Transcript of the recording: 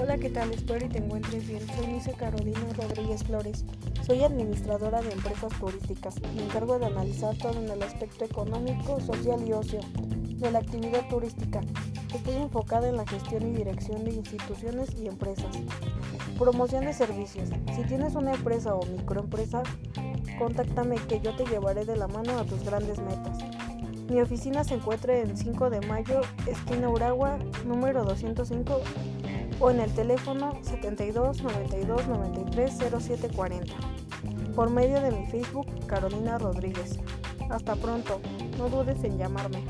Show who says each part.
Speaker 1: Hola, ¿qué tal? Espero y te encuentres bien. Soy Luisa Carolina Rodríguez Flores. Soy administradora de empresas turísticas. Me encargo de analizar todo en el aspecto económico, social y ocio de la actividad turística. Estoy enfocada en la gestión y dirección de instituciones y empresas. Promoción de servicios. Si tienes una empresa o microempresa, contáctame que yo te llevaré de la mano a tus grandes metas. Mi oficina se encuentra en 5 de mayo, esquina Uragua, número 205 o en el teléfono 72 92 93 07 40 por medio de mi Facebook Carolina Rodríguez. Hasta pronto, no dudes en llamarme.